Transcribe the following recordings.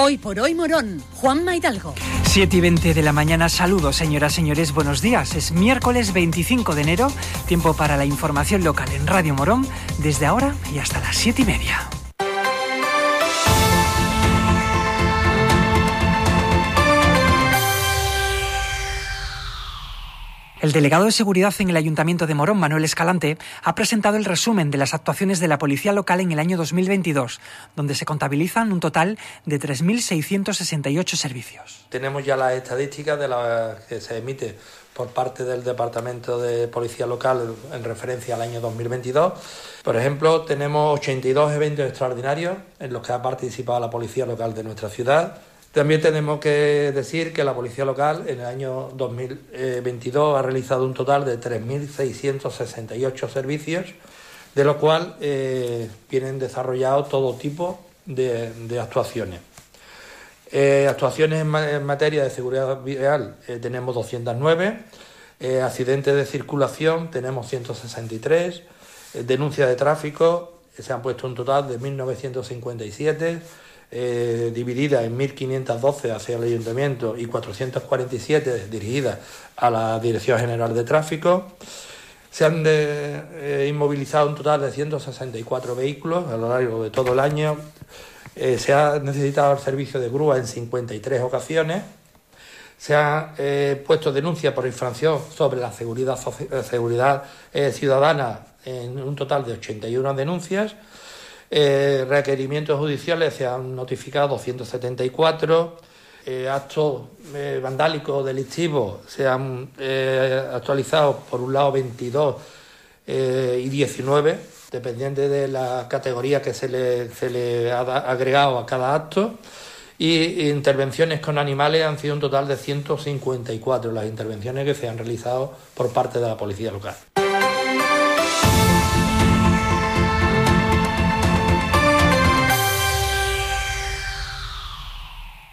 Hoy por hoy Morón, Juan Maidalgo. 7 y 20 de la mañana, saludos señoras, señores, buenos días. Es miércoles 25 de enero, tiempo para la información local en Radio Morón, desde ahora y hasta las 7 y media. El delegado de seguridad en el Ayuntamiento de Morón, Manuel Escalante, ha presentado el resumen de las actuaciones de la policía local en el año 2022, donde se contabilizan un total de 3.668 servicios. Tenemos ya las estadísticas de las que se emite por parte del Departamento de Policía Local en referencia al año 2022. Por ejemplo, tenemos 82 eventos extraordinarios en los que ha participado la Policía Local de nuestra ciudad, también tenemos que decir que la Policía Local en el año 2022 ha realizado un total de 3.668 servicios, de los cuales eh, vienen desarrollados todo tipo de, actuaciones. Eh, actuaciones en, materia de seguridad vial eh, tenemos 209, accidentes de circulación tenemos 163, denuncias de tráfico se han puesto un total de 1.957 eh, dividida en 1.512 hacia el ayuntamiento y 447 dirigidas a la Dirección General de Tráfico. Se han eh, inmovilizado un total de 164 vehículos a lo largo de todo el año. Eh, se ha necesitado el servicio de grúa en 53 ocasiones. Se ha puesto denuncia por infracción sobre la seguridad ciudadana en un total de 81 denuncias eh, requerimientos judiciales se han notificado 174. Eh, actos eh, vandálicos delictivos se han actualizado por un lado 22 y 19, dependiente de la categoría que se le, se le ha agregado a cada acto. Y intervenciones con animales han sido un total de 154 las intervenciones que se han realizado por parte de la policía local.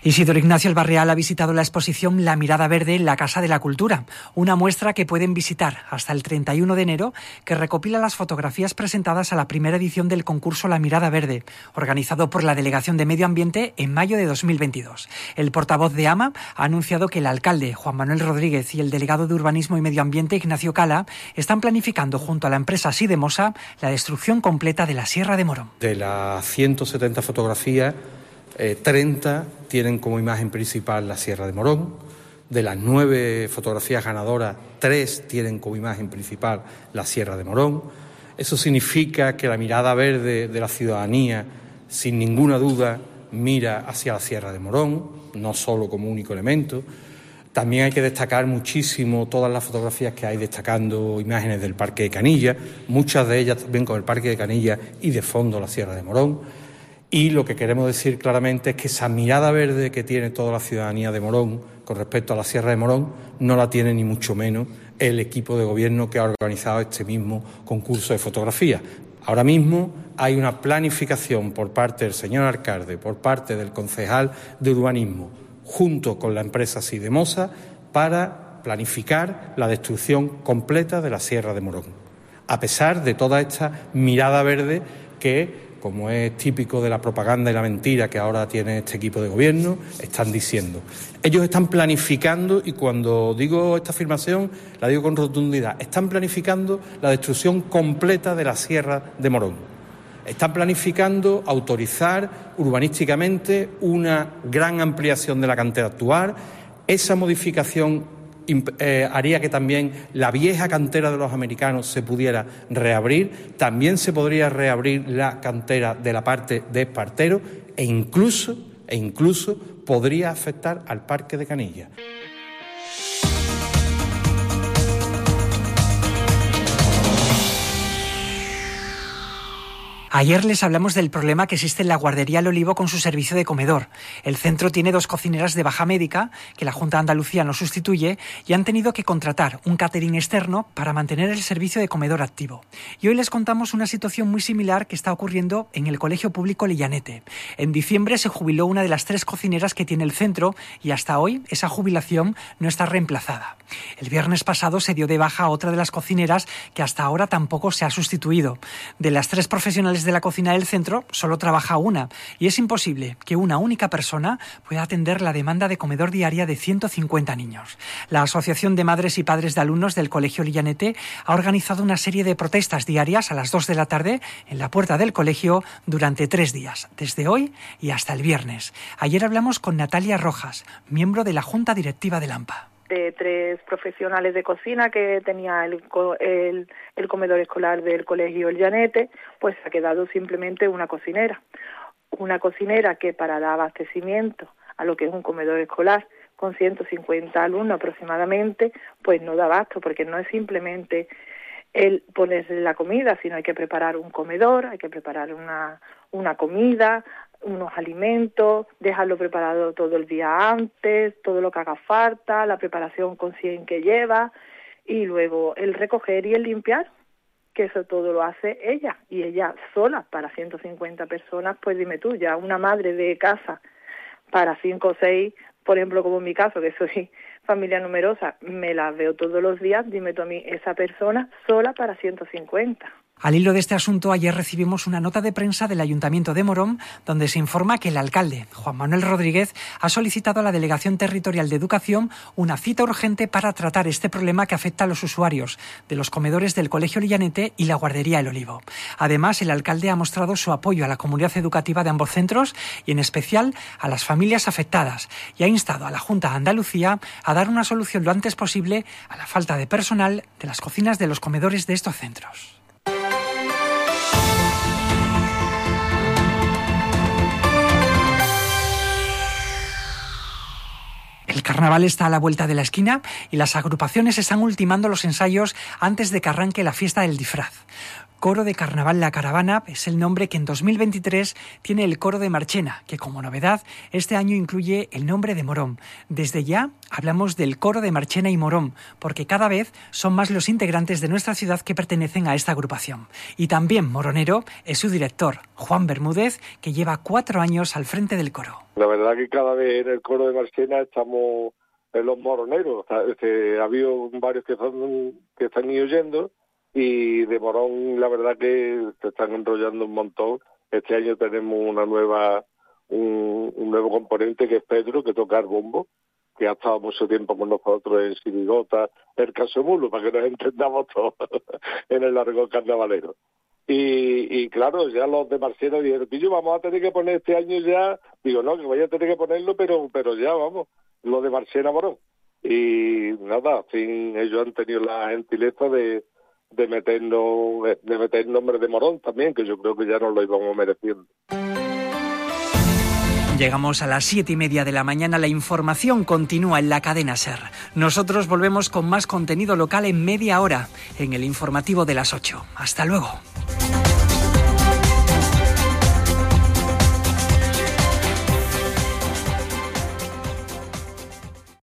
Isidoro Ignacio El Barreal ha visitado la exposición La Mirada Verde en la Casa de la Cultura, una muestra que pueden visitar hasta el 31 de enero que recopila las fotografías presentadas a la primera edición del concurso La Mirada Verde, organizado por la Delegación de Medio Ambiente en mayo de 2022. El portavoz de AMA ha anunciado que el alcalde Juan Manuel Rodríguez y el delegado de Urbanismo y Medio Ambiente Ignacio Cala están planificando junto a la empresa Sidemosa la destrucción completa de la Sierra de Morón. De las 170 fotografías 30 eh, tienen como imagen principal la Sierra de Morón. De las nueve fotografías ganadoras, tres tienen como imagen principal la Sierra de Morón. Eso significa que la mirada verde de la ciudadanía, sin ninguna duda, mira hacia la Sierra de Morón, no solo como único elemento. También hay que destacar muchísimo todas las fotografías que hay destacando imágenes del Parque de Canilla, muchas de ellas también con el Parque de Canilla y de fondo la Sierra de Morón. Y lo que queremos decir claramente es que esa mirada verde que tiene toda la ciudadanía de Morón con respecto a la Sierra de Morón no la tiene ni mucho menos el equipo de gobierno que ha organizado este mismo concurso de fotografía. Ahora mismo hay una planificación por parte del señor alcalde, por parte del concejal de urbanismo, junto con la empresa Sidemosa, para planificar la destrucción completa de la Sierra de Morón. A pesar de toda esta mirada verde que como es típico de la propaganda y la mentira que ahora tiene este equipo de gobierno, están diciendo. Ellos están planificando, y cuando digo esta afirmación, la digo con rotundidad, están planificando la destrucción completa de la Sierra de Morón. Están planificando autorizar urbanísticamente una gran ampliación de la cantera actual. Esa modificación eh, haría que también la vieja cantera de los americanos se pudiera reabrir, también se podría reabrir la cantera de la parte de Espartero e incluso, e incluso podría afectar al Parque de Canilla. Ayer les hablamos del problema que existe en la guardería El Olivo con su servicio de comedor. El centro tiene dos cocineras de baja médica que la Junta de Andalucía no sustituye y han tenido que contratar un catering externo para mantener el servicio de comedor activo. Y hoy les contamos una situación muy similar que está ocurriendo en el Colegio Público Lillanete. En diciembre se jubiló una de las tres cocineras que tiene el centro y hasta hoy esa jubilación no está reemplazada. El viernes pasado se dio de baja a otra de las cocineras que hasta ahora tampoco se ha sustituido. De las tres profesionales de la cocina del centro solo trabaja una y es imposible que una única persona pueda atender la demanda de comedor diaria de 150 niños. La Asociación de Madres y Padres de Alumnos del Colegio Lillanete ha organizado una serie de protestas diarias a las 2 de la tarde en la puerta del colegio durante tres días, desde hoy y hasta el viernes. Ayer hablamos con Natalia Rojas, miembro de la Junta Directiva de Lampa de tres profesionales de cocina que tenía el, el, comedor escolar del colegio El Llanete, pues ha quedado simplemente una cocinera. Una cocinera que para dar abastecimiento a lo que es un comedor escolar con 150 alumnos aproximadamente, pues no da abasto, porque no es simplemente el ponerle la comida, sino hay que preparar un comedor, hay que preparar una, una comida, unos alimentos, dejarlo preparado todo el día antes, todo lo que haga falta, la preparación con 100 que lleva y luego el recoger y el limpiar, que eso todo lo hace ella y ella sola. Para 150 personas, pues dime tú, ya una madre de casa para 5 o 6, por ejemplo, como en mi caso, que soy familia numerosa, me la veo todos los días, dime tú a mí, esa persona sola para 150. Al hilo de este asunto, ayer recibimos una nota de prensa del Ayuntamiento de Morón donde se informa que el alcalde, Juan Manuel Rodríguez, ha solicitado a la Delegación Territorial de Educación una cita urgente para tratar este problema que afecta a los usuarios de los comedores del Colegio Lillanete y la Guardería El Olivo. Además, el alcalde ha mostrado su apoyo a la comunidad educativa de ambos centros y en especial a las familias afectadas y ha instado a la Junta de Andalucía a dar una solución lo antes posible a la falta de personal de las cocinas de los comedores de estos centros. Carnaval está a la vuelta de la esquina y las agrupaciones están ultimando los ensayos antes de que arranque la fiesta del disfraz. Coro de Carnaval La Caravana es el nombre que en 2023 tiene el coro de Marchena, que como novedad este año incluye el nombre de Morón. Desde ya hablamos del coro de Marchena y Morón, porque cada vez son más los integrantes de nuestra ciudad que pertenecen a esta agrupación. Y también Moronero es su director, Juan Bermúdez, que lleva cuatro años al frente del coro. La verdad que cada vez en el coro de Marchena estamos en los moroneros. Este, ha habido varios que, son, que están y de Morón la verdad que se están enrollando un montón. Este año tenemos una nueva un, nuevo componente que es Pedro, que toca el bombo, que ha estado mucho tiempo con nosotros en Sirigota, el caso Mulo, para que nos entendamos todos en el largo carnavalero. Y, y claro, ya los de Marcelo dijeron, Pillo, vamos a tener que poner este año ya, digo, no, que vaya a tener que ponerlo, pero pero ya, vamos, lo de Marcela Morón. Y nada, fin, ellos han tenido la gentileza de, de meternos, de meter nombre de Morón también, que yo creo que ya nos lo íbamos mereciendo. Llegamos a las siete y media de la mañana. La información continúa en la cadena Ser. Nosotros volvemos con más contenido local en media hora en el informativo de las ocho. Hasta luego.